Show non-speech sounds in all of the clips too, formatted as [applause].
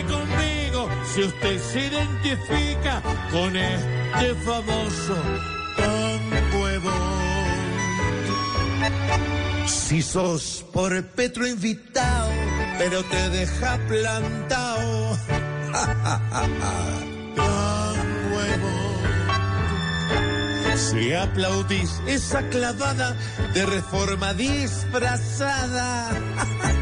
conmigo si usted se identifica con este famoso de Bond. Si sos por Petro invitado, pero te deja plantado. [laughs] Tan huevo. Si aplaudís esa clavada de reforma disfrazada. [laughs]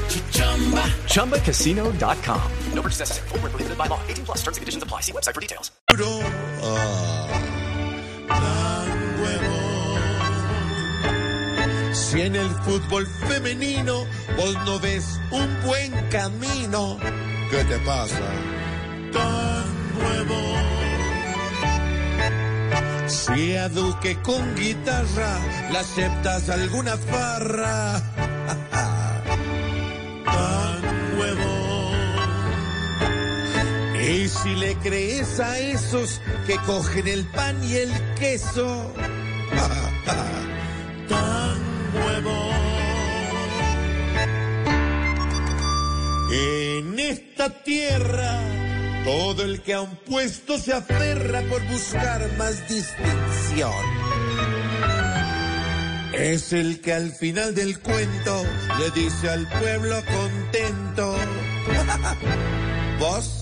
ChumbaCasino.com. No purchase necessary. Void where prohibited by law. 18 plus terms and conditions apply. See website for details. Ah. Si en el fútbol femenino vos no ves un buen camino, ¿qué te pasa? Tan huevón. Si a Duque con guitarra le aceptas alguna farra, [laughs] si le crees a esos que cogen el pan y el queso, [laughs] tan huevón. En esta tierra, todo el que a un puesto se aferra por buscar más distinción. Es el que al final del cuento le dice al pueblo contento. [laughs] Vos.